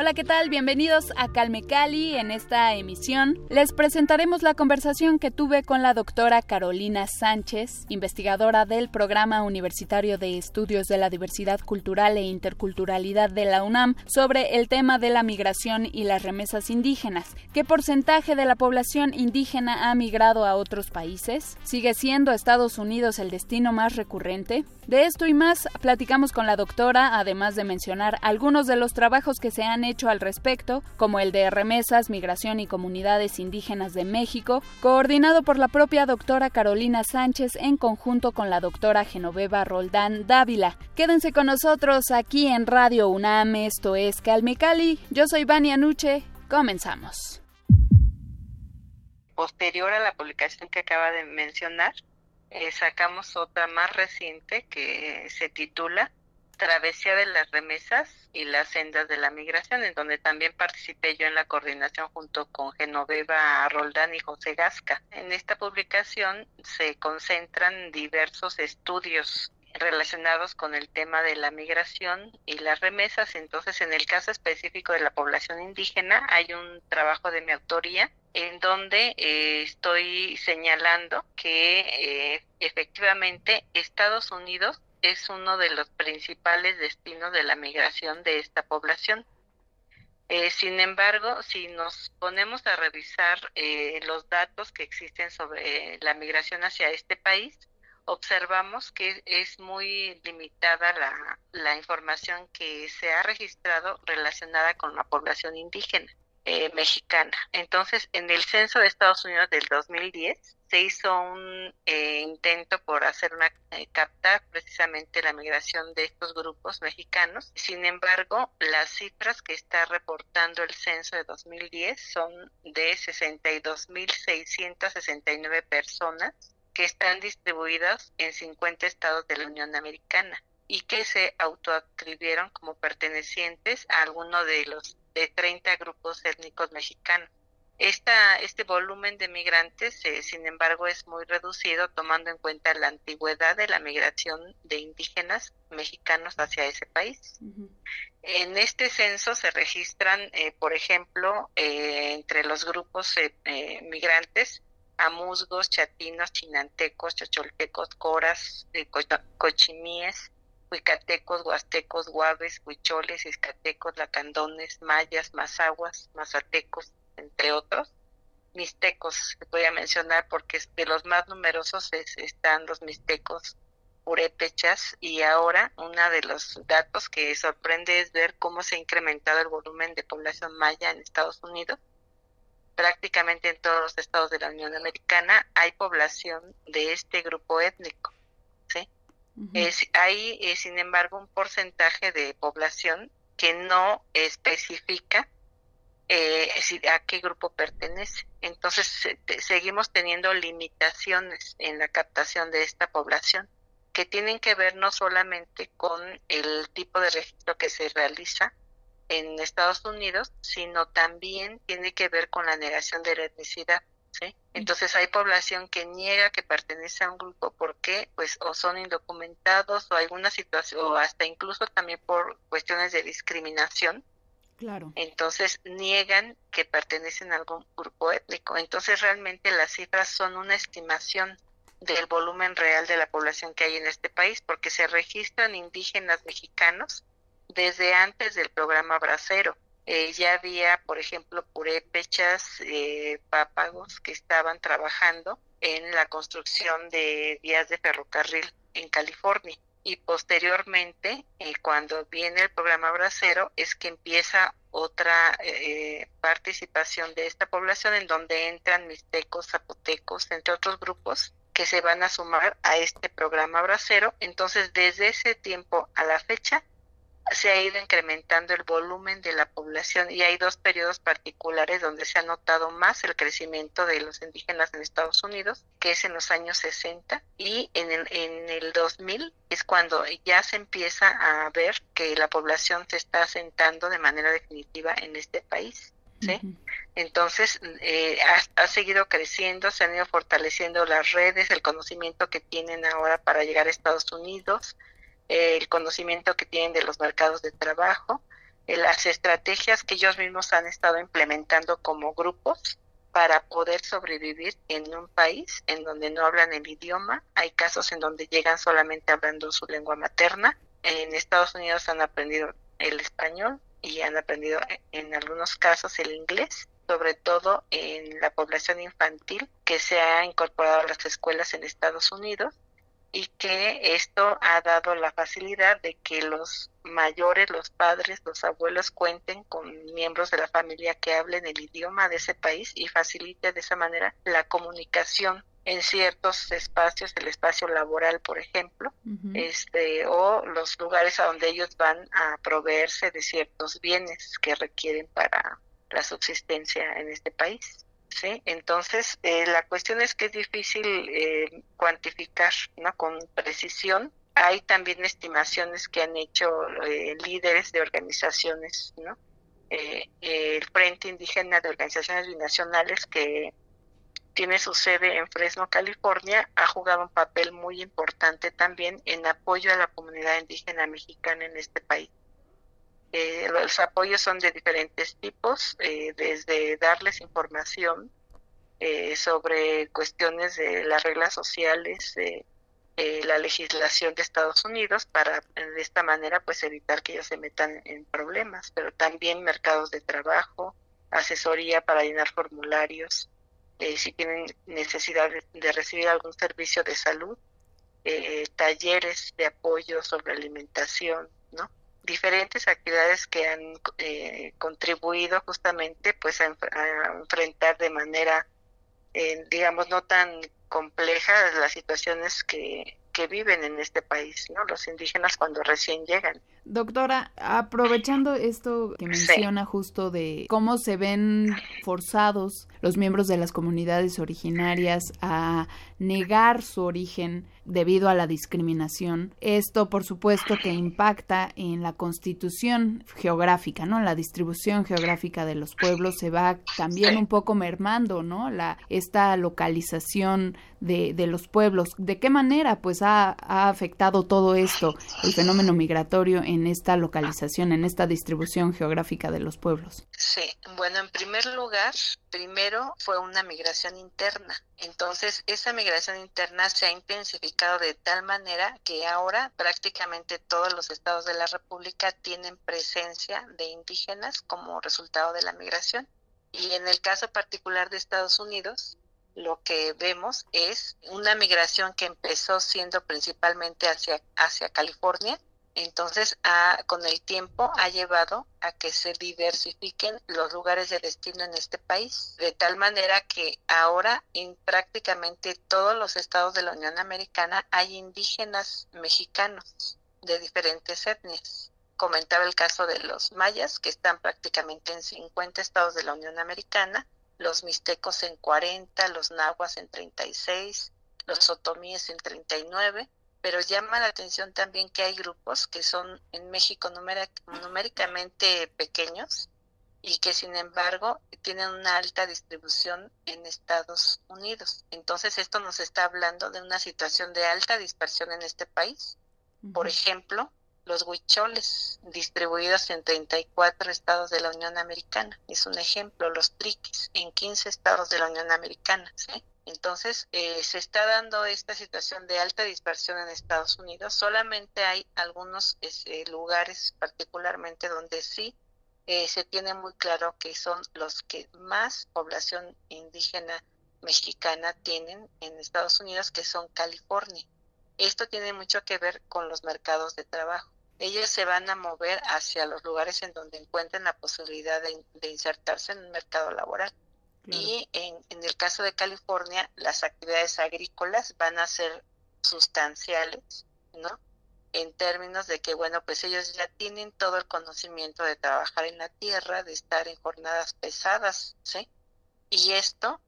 Hola, ¿qué tal? Bienvenidos a Calme Cali. En esta emisión les presentaremos la conversación que tuve con la doctora Carolina Sánchez, investigadora del Programa Universitario de Estudios de la Diversidad Cultural e Interculturalidad de la UNAM, sobre el tema de la migración y las remesas indígenas. ¿Qué porcentaje de la población indígena ha migrado a otros países? ¿Sigue siendo Estados Unidos el destino más recurrente? De esto y más platicamos con la doctora, además de mencionar algunos de los trabajos que se han hecho al respecto, como el de remesas, migración y comunidades indígenas de México, coordinado por la propia doctora Carolina Sánchez en conjunto con la doctora Genoveva Roldán Dávila. Quédense con nosotros aquí en Radio UNAM, esto es Calme Cali. Yo soy Vania Nuche, comenzamos. Posterior a la publicación que acaba de mencionar, eh, sacamos otra más reciente que se titula Travesía de las Remesas y las Sendas de la Migración, en donde también participé yo en la coordinación junto con Genoveva Roldán y José Gasca. En esta publicación se concentran diversos estudios relacionados con el tema de la migración y las remesas. Entonces, en el caso específico de la población indígena, hay un trabajo de mi autoría en donde eh, estoy señalando que eh, efectivamente Estados Unidos es uno de los principales destinos de la migración de esta población. Eh, sin embargo, si nos ponemos a revisar los datos que existen sobre la migración hacia este país, observamos que es muy limitada la, la información que se ha registrado relacionada con la población indígena eh, mexicana. Entonces, en el censo de Estados Unidos del 2010 se hizo un eh, intento por hacer una eh, captar precisamente la migración de estos grupos mexicanos. Sin embargo, las cifras que está reportando el censo de 2010 son de 62.669 personas que están distribuidas en 50 estados de la Unión Americana y que se autoadscribieron como pertenecientes a alguno de los de 30 grupos étnicos mexicanos. Esta, este volumen de migrantes, eh, sin embargo, es muy reducido tomando en cuenta la antigüedad de la migración de indígenas mexicanos hacia ese país. En este censo se registran, eh, por ejemplo, eh, entre los grupos migrantes, amusgos, chatinos, chinantecos, chocholtecos, coras, eh, cochimíes, huicatecos, huastecos, guaves, huicholes, iscatecos, lacandones, mayas, mazaguas, mazatecos, entre otros. Mixtecos, voy a mencionar porque de los más numerosos están los mixtecos purépechas y ahora uno de los datos que sorprende es ver cómo se ha incrementado el volumen de población maya en Estados Unidos prácticamente en todos los estados de la Unión Americana hay población de este grupo étnico. Es, hay, eh, sin embargo, un porcentaje de población que no especifica eh, a qué grupo pertenece. Entonces, seguimos teniendo limitaciones en la captación de esta población que tienen que ver no solamente con el tipo de registro que se realiza, en Estados Unidos, sino también tiene que ver con la negación de la etnicidad. ¿Sí? Entonces hay población que niega que pertenece a un grupo porque pues o son indocumentados o alguna situación o hasta incluso también por cuestiones de discriminación. Claro. Entonces niegan que pertenecen a algún grupo étnico. Entonces realmente las cifras son una estimación del volumen real de la población que hay en este país porque se registran indígenas mexicanos desde antes del programa Bracero. Eh, ya había, por ejemplo, purépechas, eh, pápagos que estaban trabajando en la construcción de vías de ferrocarril en California. Y posteriormente, eh, cuando viene el programa Bracero, es que empieza otra eh, participación de esta población en donde entran mixtecos, zapotecos, entre otros grupos que se van a sumar a este programa Bracero. Entonces, desde ese tiempo a la fecha, se ha ido incrementando el volumen de la población y hay dos periodos particulares donde se ha notado más el crecimiento de los indígenas en Estados Unidos, que es en los años 60 y en el, en el 2000 es cuando ya se empieza a ver que la población se está asentando de manera definitiva en este país. ¿sí? Entonces, eh, ha, seguido creciendo, se han ido fortaleciendo las redes, el conocimiento que tienen ahora para llegar a Estados Unidos, el conocimiento que tienen de los mercados de trabajo, eh, las estrategias que ellos mismos han estado implementando como grupos para poder sobrevivir en un país en donde no hablan el idioma. Hay casos en donde llegan solamente hablando su lengua materna. En Estados Unidos han aprendido el español y han aprendido eh, en algunos casos el inglés, sobre todo en la población infantil que se ha incorporado a las escuelas en Estados Unidos y que esto ha dado la facilidad de que los mayores, los padres, los abuelos cuenten con miembros de la familia que hablen el idioma de ese país y facilite de esa manera la comunicación en ciertos espacios, el espacio laboral, por ejemplo, este o los lugares a donde ellos van a proveerse de ciertos bienes que requieren para la subsistencia en este país. ¿Sí? Entonces, eh, la cuestión es que es difícil eh, cuantificar ¿no? con precisión. Hay también estimaciones que han hecho eh, líderes de organizaciones, ¿no? el Frente Indígena de Organizaciones Binacionales que tiene su sede en Fresno, California, ha jugado un papel muy importante también en apoyo a la comunidad indígena mexicana en este país. Eh, los apoyos son de diferentes tipos, eh, desde darles información eh, sobre cuestiones de las reglas sociales, de la legislación de Estados Unidos, para de esta manera pues evitar que ellos se metan en problemas, pero también mercados de trabajo, asesoría para llenar formularios, si tienen necesidad de, recibir algún servicio de salud, talleres de apoyo sobre alimentación. Diferentes actividades que han eh, contribuido justamente pues a, enfrentar de manera eh, digamos no tan compleja las situaciones que, que viven en este país, ¿no? Los indígenas cuando recién llegan. Doctora, aprovechando esto que menciona justo de cómo se ven forzados los miembros de las comunidades originarias a negar su origen debido a la discriminación. Esto, por supuesto, que impacta en la constitución geográfica, ¿no? La distribución geográfica de los pueblos se va también un poco mermando, ¿no? La, esta localización de, de los pueblos. ¿De qué manera, pues, ha, ha afectado todo esto, el fenómeno migratorio en esta localización, en esta distribución geográfica de los pueblos? Sí, bueno, en primer lugar, primero fue una migración interna. Entonces, esa migración interna se ha intensificado de tal manera que ahora prácticamente todos los estados de la República tienen presencia de indígenas como resultado de la migración. Y en el caso particular de Estados Unidos, lo que vemos es una migración que empezó siendo principalmente hacia, hacia California entonces, con el tiempo ha llevado a que se diversifiquen los lugares de destino en este país, de tal manera que ahora en prácticamente todos los estados de la Unión Americana hay indígenas mexicanos de diferentes etnias. Comentaba el caso de los mayas, que están prácticamente en 50 estados de la Unión Americana, los mixtecos en 40, los nahuas en 36, los otomíes en 39, pero llama la atención también que hay grupos que son en México numéricamente pequeños y que sin embargo tienen una alta distribución en Estados Unidos. Entonces esto nos está hablando de una situación de alta dispersión en este país. Por ejemplo, los huicholes distribuidos en 34 estados de la Unión Americana. Es un ejemplo, los triquis en 15 estados de la Unión Americana. ¿sí? Entonces, eh, se está dando esta situación de alta dispersión en Estados Unidos. Solamente hay algunos este, lugares particularmente donde sí eh, se tiene muy claro que son los que más población indígena mexicana tienen en Estados Unidos, que son California. Esto tiene mucho que ver con los mercados de trabajo. Ellos se van a mover hacia los lugares en donde encuentren la posibilidad de, de insertarse en un mercado laboral Y en, en el caso de California, las actividades agrícolas van a ser sustanciales, ¿no? En términos de que, bueno, pues ellos ya tienen todo el conocimiento de trabajar en la tierra, de estar en jornadas pesadas, ¿sí? Y esto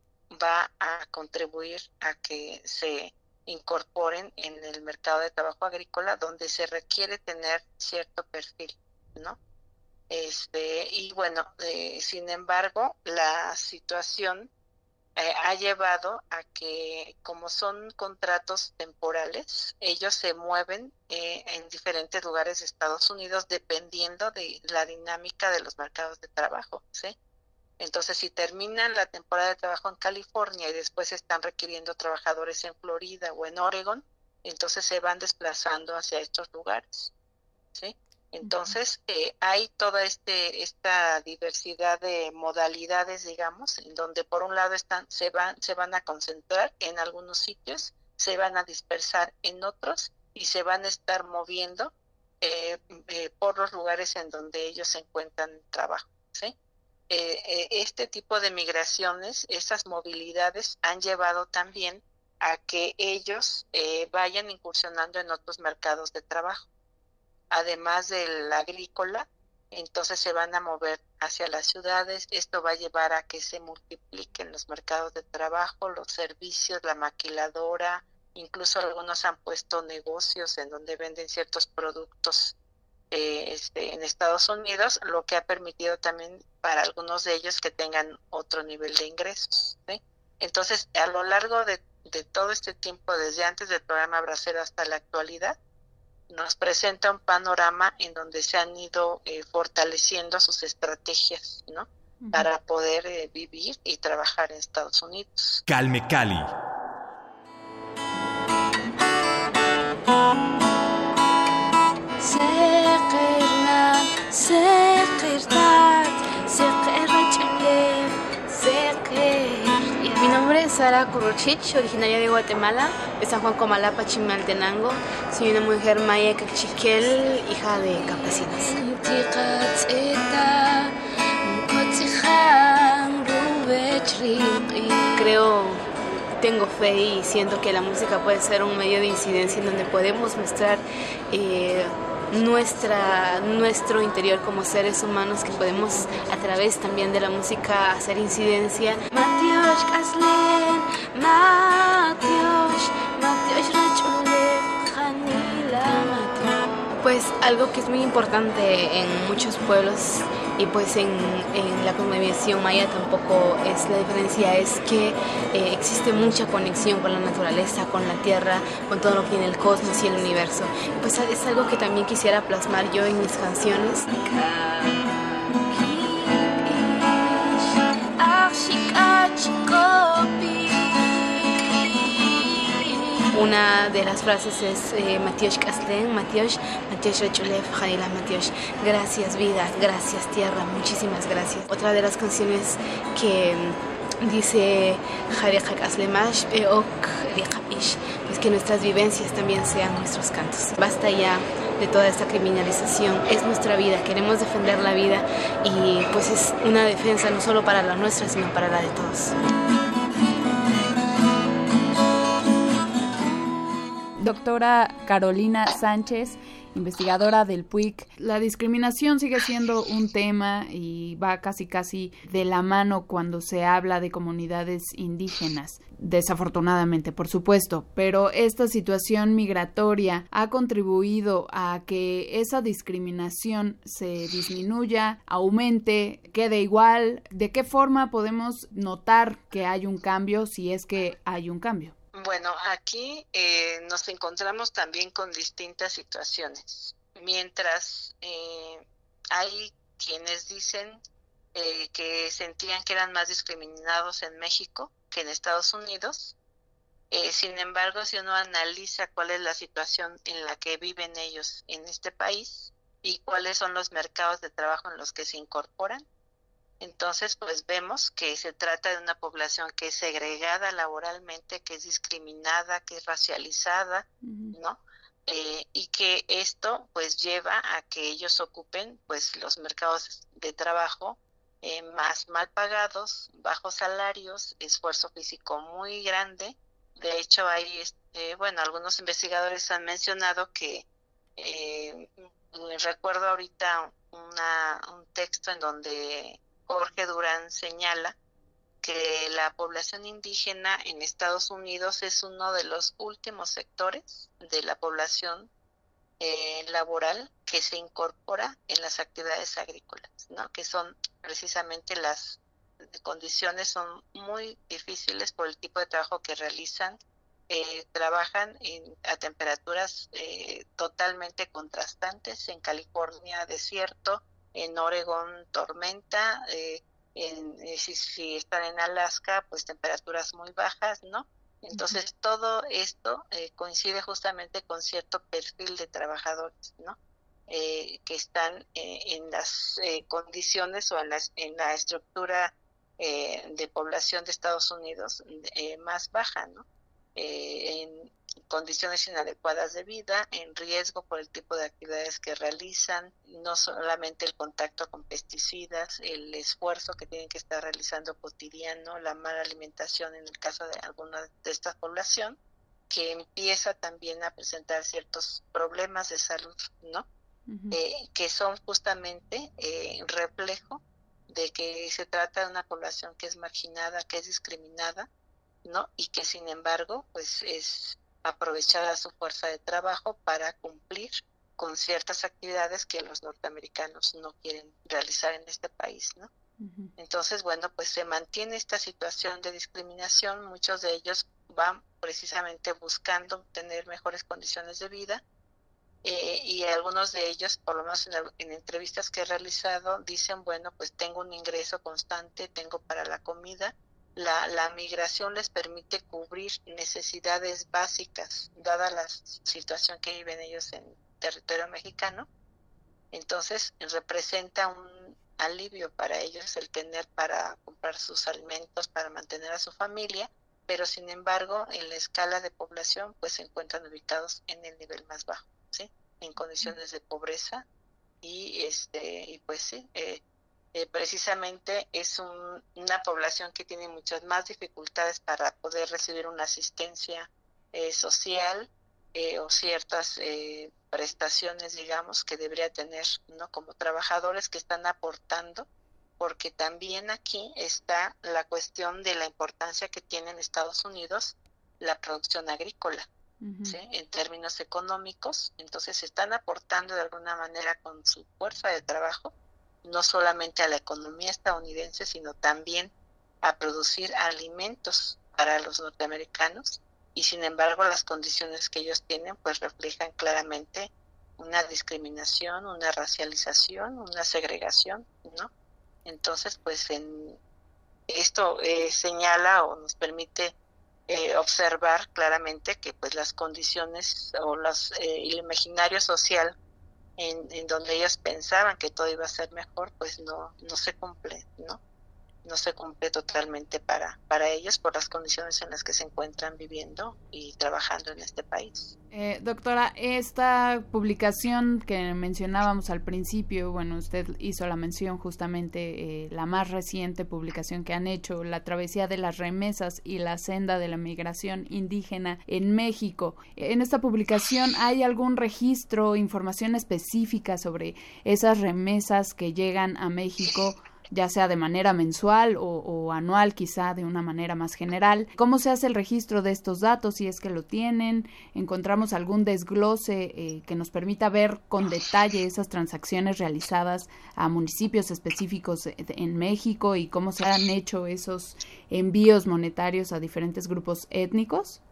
va a contribuir a que se incorporen en el mercado de trabajo agrícola donde se requiere tener cierto perfil, ¿no? Este, y bueno, eh, sin embargo, la situación eh, ha llevado a que, como son contratos temporales, ellos se mueven eh, en diferentes lugares de Estados Unidos dependiendo de la dinámica de los mercados de trabajo, ¿sí? Entonces, si terminan la temporada de trabajo en California y después están requiriendo trabajadores en Florida o en Oregon, entonces se van desplazando hacia estos lugares, ¿sí? Entonces, eh, hay toda este, esta diversidad de modalidades, digamos, en donde por un lado están, se, van, se van a concentrar en algunos sitios, se van a dispersar en otros y se van a estar moviendo eh, eh, por los lugares en donde ellos encuentran trabajo. este tipo de migraciones, esas movilidades han llevado también a que ellos vayan incursionando en otros mercados de trabajo además del agrícola, entonces se van a mover hacia las ciudades. Esto va a llevar a que se multipliquen los mercados de trabajo, los servicios, la maquiladora, incluso algunos han puesto negocios en donde venden ciertos productos eh, este, en Estados Unidos, lo que ha permitido también para algunos de ellos que tengan otro nivel de ingresos. Entonces, a lo largo de, de todo este tiempo, desde antes del programa Bracero hasta la actualidad, nos presenta un panorama en donde se han ido eh, fortaleciendo sus estrategias, ¿no? Para poder eh, vivir y trabajar en Estados Unidos. Calme Cali. Sara Kuruchich, originaria de Guatemala, de San Juan Comalapa, Chimaltenango. Soy una mujer maya cachiquel, hija de campesinos. Creo, tengo fe y siento que la música puede ser un medio de incidencia en donde podemos mostrar eh, nuestra, nuestro interior como seres humanos que podemos a través también de la música hacer incidencia. Pues algo que es muy importante en muchos pueblos y pues en, la cosmovisión maya tampoco es la diferencia, es que eh, existe mucha conexión con la naturaleza, con la tierra, con todo lo que tiene el cosmos y el universo. Pues es algo que también quisiera plasmar yo en mis canciones. Una de las frases es eh, Matiosh Kaslen, Matiosh, Matiosh Rechulev, Jaila Matiosh. Gracias vida, gracias tierra, muchísimas gracias. Otra de las canciones que mm, dice Jareka Kaslemash, Beok pues que nuestras vivencias también sean nuestros cantos. Basta ya de toda esta criminalización. Es nuestra vida, queremos defender la vida y pues es una defensa no solo para la nuestra, sino para la de todos. Doctora Carolina Sánchez, investigadora del PUIC, la discriminación sigue siendo un tema y va casi casi de la mano cuando se habla de comunidades indígenas, desafortunadamente, por supuesto, pero esta situación migratoria ha contribuido a que esa discriminación se disminuya, aumente, quede igual. ¿De qué forma podemos notar que hay un cambio si es que hay un cambio? Bueno, aquí eh, nos encontramos también con distintas situaciones. Mientras eh, hay quienes dicen eh, que sentían que eran más discriminados en México que en Estados Unidos, sin embargo, si uno analiza cuál es la situación en la que viven ellos en este país y cuáles son los mercados de trabajo en los que se incorporan, entonces, pues vemos que se trata de una población que es segregada laboralmente, que es discriminada, que es racializada, ¿no? Eh, y que esto pues lleva a que ellos ocupen pues los mercados de trabajo eh, más mal pagados, bajos salarios, esfuerzo físico muy grande. De hecho, hay, este, bueno, algunos investigadores han mencionado que eh, recuerdo ahorita una, un texto en donde Jorge Durán señala que la población indígena en Estados Unidos es uno de los últimos sectores de la población eh, laboral que se incorpora en las actividades agrícolas, ¿no? que son precisamente las condiciones son muy difíciles por el tipo de trabajo que realizan. Eh, trabajan en, a temperaturas eh, totalmente contrastantes. En California, desierto, en Oregón, tormenta, en, si, si, están en Alaska, pues temperaturas muy bajas, ¿no? Entonces, todo esto eh, coincide justamente con cierto perfil de trabajadores, ¿no? Eh, que están eh, en las condiciones o en, las, en la estructura de población de Estados Unidos más baja, ¿no? en condiciones inadecuadas de vida, en riesgo por el tipo de actividades que realizan, no solamente el contacto con pesticidas, el esfuerzo que tienen que estar realizando cotidiano, la mala alimentación en el caso de alguna de esta población, que empieza también a presentar ciertos problemas de salud, ¿no? Eh, que son justamente eh, reflejo de que se trata de una población que es marginada, que es discriminada, ¿no? Y que sin embargo, pues es aprovechada su fuerza de trabajo para cumplir con ciertas actividades que los norteamericanos no quieren realizar en este país, ¿no? Entonces, bueno, pues se mantiene esta situación de discriminación, muchos de ellos van precisamente buscando tener mejores condiciones de vida eh, y algunos de ellos, por lo menos en, en, entrevistas que he realizado, dicen, bueno, pues tengo un ingreso constante, tengo para la comida, la, la migración les permite cubrir necesidades básicas, dada la situación que viven ellos en territorio mexicano. Entonces, representa un alivio para ellos el tener para comprar sus alimentos, para mantener a su familia, pero sin embargo, en la escala de población, pues se encuentran ubicados en el nivel más bajo, ¿sí? En condiciones de pobreza y este y pues sí, eh, eh, precisamente es una población que tiene muchas más dificultades para poder recibir una asistencia eh, social eh, o ciertas prestaciones, digamos, que debería tener no como trabajadores que están aportando, porque también aquí está la cuestión de la importancia que tiene en Estados Unidos la producción agrícola. en términos económicos, entonces están aportando de alguna manera con su fuerza de trabajo no solamente a la economía estadounidense, sino también a producir alimentos para los norteamericanos y sin embargo las condiciones que ellos tienen pues reflejan claramente una discriminación, una racialización, una segregación, ¿no? Entonces pues en esto eh, señala o nos permite eh, observar claramente que pues las condiciones o las, eh, el imaginario social en, donde ellos pensaban que todo iba a ser mejor, pues no, no se cumple, ¿no? No se cumple totalmente para, para ellos por las condiciones en las que se encuentran viviendo y trabajando en este país. Eh, doctora, esta publicación que mencionábamos al principio, bueno, usted hizo la mención justamente, eh, la más reciente publicación que han hecho, la travesía de las remesas y la senda de la migración indígena en México. En esta publicación hay algún registro, información específica sobre esas remesas que llegan a México ya sea de manera mensual o, anual, quizá de una manera más general. ¿Cómo se hace el registro de estos datos? Si es que lo tienen, encontramos algún desglose eh, que nos permita ver con detalle esas transacciones realizadas a municipios específicos en México y cómo se han hecho esos envíos monetarios a diferentes grupos étnicos.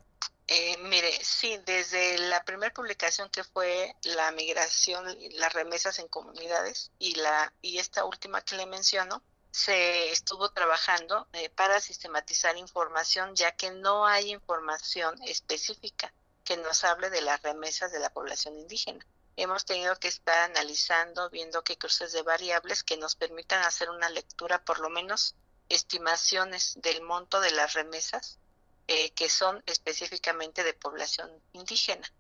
Eh, mire, sí, desde la primera publicación que fue la migración, las remesas en comunidades y la y esta última que le menciono, se estuvo trabajando eh, para sistematizar información, ya que no hay información específica que nos hable de las remesas de la población indígena. Hemos tenido que estar analizando, viendo qué cruces de variables que nos permitan hacer una lectura, por lo menos estimaciones del monto de las remesas eh, que son específicamente de población indígena.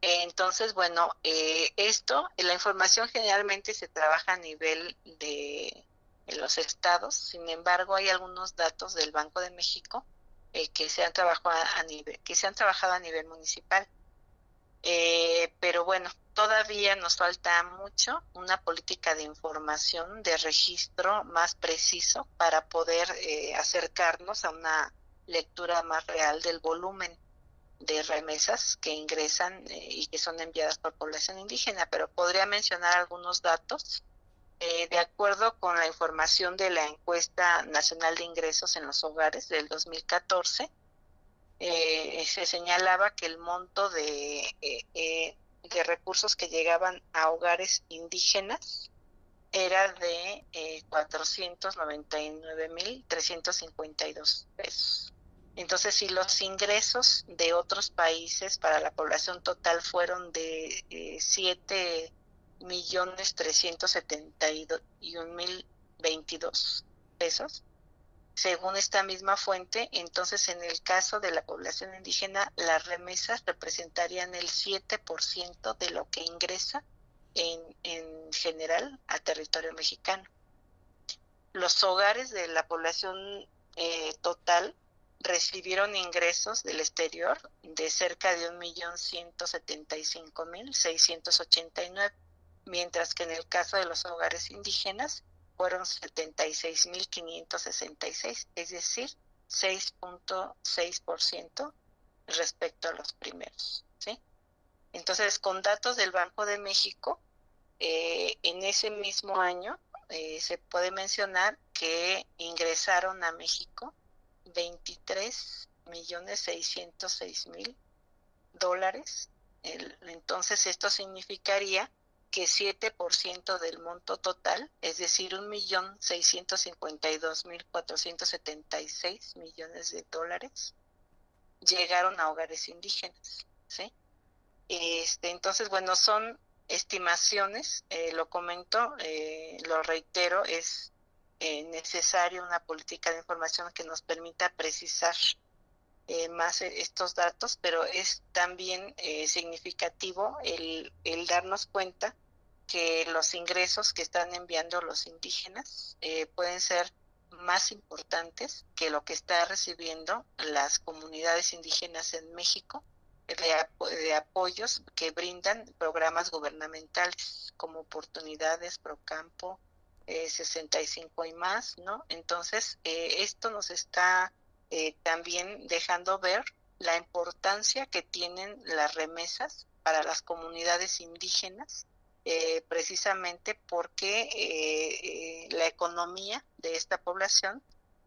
Entonces, bueno, eh, esto, la información generalmente se trabaja a nivel de, los estados. Sin embargo, hay algunos datos del Banco de México eh, que se han trabajado a nivel que se han trabajado a nivel municipal. Eh, pero bueno, todavía nos falta mucho una política de información, de registro más preciso para poder eh, acercarnos a una lectura más real del volumen de remesas que ingresan eh, y que son enviadas por población indígena. Pero podría mencionar algunos datos. de acuerdo con la información de la encuesta nacional de ingresos en los hogares del 2014, eh, se señalaba que el monto de, eh, eh, de recursos que llegaban a hogares indígenas era de eh, 499.352 pesos. Entonces, si los ingresos de otros países para la población total fueron de eh, 7 millones mil pesos, según esta misma fuente, entonces en el caso de la población indígena, las remesas representarían el 7% de lo que ingresa en, en general a territorio mexicano. Los hogares de la población eh, total recibieron ingresos del exterior de cerca de 1.175.689, mientras que en el caso de los hogares indígenas fueron 76.566, es decir, 6.6% respecto a los primeros. ¿sí? Entonces, con datos del Banco de México, eh, en ese mismo año eh, se puede mencionar que ingresaron a México 23 millones 606 mil dólares. entonces, esto significaría que 7% del monto total, es decir, 1.652.476 millones de dólares, llegaron a hogares indígenas. ¿sí? Este, entonces, bueno, son estimaciones, eh, lo comento, eh, lo reitero, es eh, necesario una política de información que nos permita precisar más estos datos, pero es también significativo el, el darnos cuenta que los ingresos que están enviando los indígenas eh, pueden ser más importantes que lo que está recibiendo las comunidades indígenas en México de, apoyos que brindan programas gubernamentales como oportunidades Procampo eh, 65 y más, ¿no? Entonces, eh, esto nos está eh, también dejando ver la importancia que tienen las remesas para las comunidades indígenas eh, precisamente porque la economía de esta población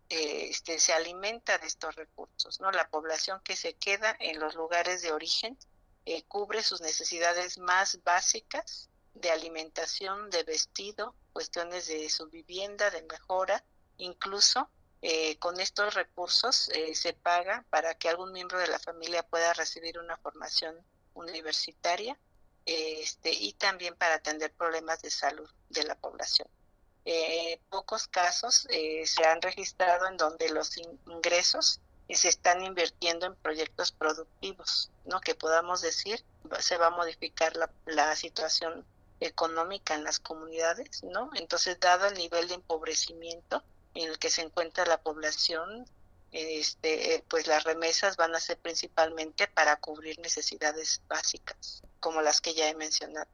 este, se alimenta de estos recursos, ¿no? La población que se queda en los lugares de origen cubre sus necesidades más básicas de alimentación, de vestido, cuestiones de su vivienda, de mejora, incluso con estos recursos se paga para que algún miembro de la familia pueda recibir una formación universitaria este, y también para atender problemas de salud de la población. Eh, pocos casos eh, se han registrado en donde los ingresos se están invirtiendo en proyectos productivos, ¿no? Que podamos decir se va a modificar la situación económica en las comunidades, ¿no? Entonces, dado el nivel de empobrecimiento en el que se encuentra la población, este, eh, pues las remesas van a ser principalmente para cubrir necesidades básicas, como las que ya he mencionado.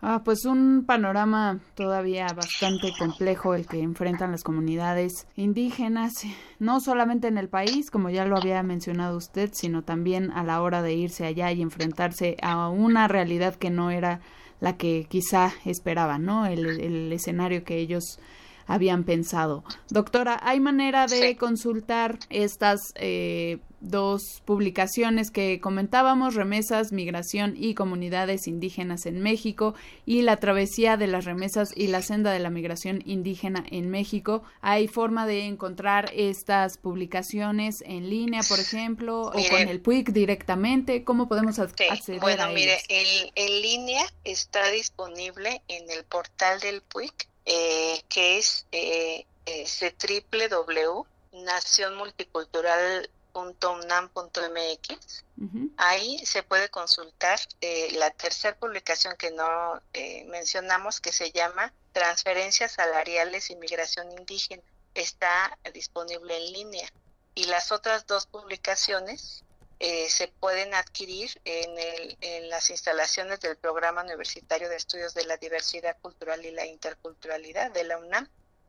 Ah, pues un panorama todavía bastante complejo el que enfrentan las comunidades indígenas, no solamente en el país, como ya lo había mencionado usted, sino también a la hora de irse allá y enfrentarse a una realidad que no era la que quizá esperaban, ¿no? El, el escenario que ellos habían pensado. Doctora, ¿hay manera de consultar estas eh, dos publicaciones que comentábamos, Remesas, Migración y Comunidades Indígenas en México y La Travesía de las Remesas y la Senda de la Migración Indígena en México? ¿Hay forma de encontrar estas publicaciones en línea, por ejemplo, o con el PUIC directamente? ¿Cómo podemos acceder bueno, a mire, en línea está disponible en el portal del PUIC eh, que es eh, www.nacionmulticultural.mx www.unam.mx. Ahí se puede consultar eh, la tercera publicación que no eh, mencionamos, que se llama Transferencias Salariales y Migración Indígena. Está disponible en línea. Y las otras dos publicaciones eh, se pueden adquirir en, el, en las instalaciones del Programa Universitario de Estudios de la Diversidad Cultural y la Interculturalidad de la UNAM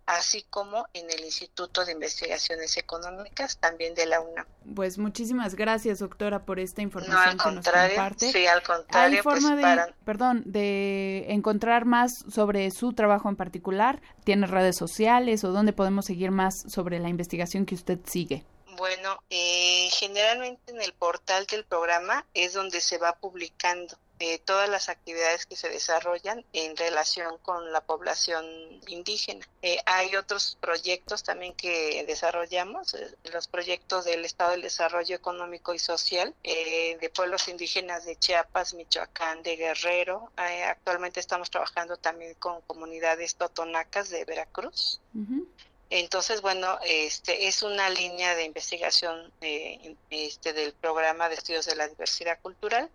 así como en el Instituto de Investigaciones Económicas también de la UNAM. Pues muchísimas gracias, doctora, por esta información que nos comparte. Sí, al contrario. ¿Hay forma pues, de, perdón, de encontrar más sobre su trabajo en particular? ¿Tiene redes sociales o dónde podemos seguir más sobre la investigación que usted sigue? Bueno, eh, generalmente en el portal del programa es donde se va publicando eh, todas las actividades que se desarrollan en relación con la población indígena. Eh, hay otros proyectos también que desarrollamos, eh, los proyectos del Estado del Desarrollo Económico y Social de pueblos indígenas de Chiapas, Michoacán, de Guerrero. actualmente estamos trabajando también con comunidades totonacas de Veracruz. Entonces, bueno, este es una línea de investigación este, del programa de estudios de la diversidad cultural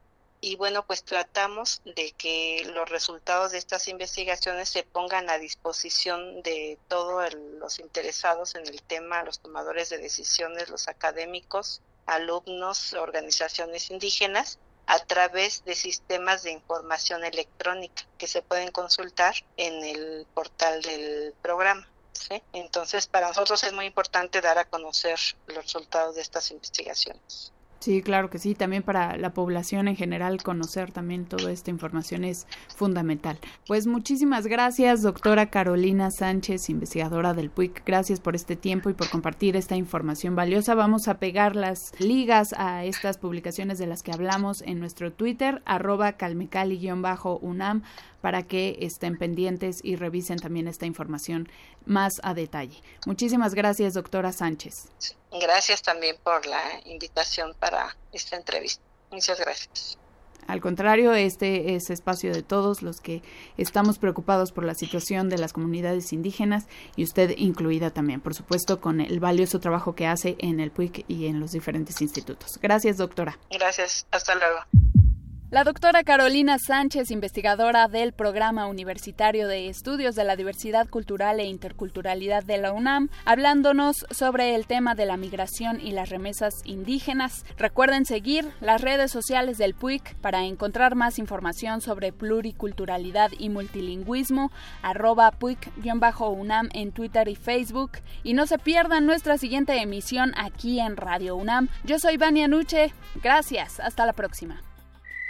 y bueno, pues tratamos de que los resultados de estas investigaciones se pongan a disposición de todos los interesados en el tema, los tomadores de decisiones, los académicos, alumnos, organizaciones indígenas, a través de sistemas de información electrónica que se pueden consultar en el portal del programa. Entonces, para nosotros es muy importante dar a conocer los resultados de estas investigaciones. Sí, claro que sí. También para la población en general conocer también toda esta información es fundamental. Pues muchísimas gracias, doctora Carolina Sánchez, investigadora del PUIC. Gracias por este tiempo y por compartir esta información valiosa. Vamos a pegar las ligas a estas publicaciones de las que hablamos en nuestro Twitter, arroba calmecali-unam para que estén pendientes y revisen también esta información más a detalle. Muchísimas gracias, doctora Sánchez. Gracias también por la invitación para esta entrevista. Muchas gracias. Al contrario, este es espacio de todos los que estamos preocupados por la situación de las comunidades indígenas y usted incluida también, por supuesto, con el valioso trabajo que hace en el PUIC y en los diferentes institutos. Gracias, doctora. Gracias. Hasta luego. La doctora Carolina Sánchez, investigadora del Programa Universitario de Estudios de la Diversidad Cultural e Interculturalidad de la UNAM, hablándonos sobre el tema de la migración y las remesas indígenas. Recuerden seguir las redes sociales del PUIC para encontrar más información sobre pluriculturalidad y multilingüismo, arroba PUIC-UNAM en Twitter y Facebook. Y no se pierdan nuestra siguiente emisión aquí en Radio UNAM. Yo soy Vania Nuche. Gracias. Hasta la próxima.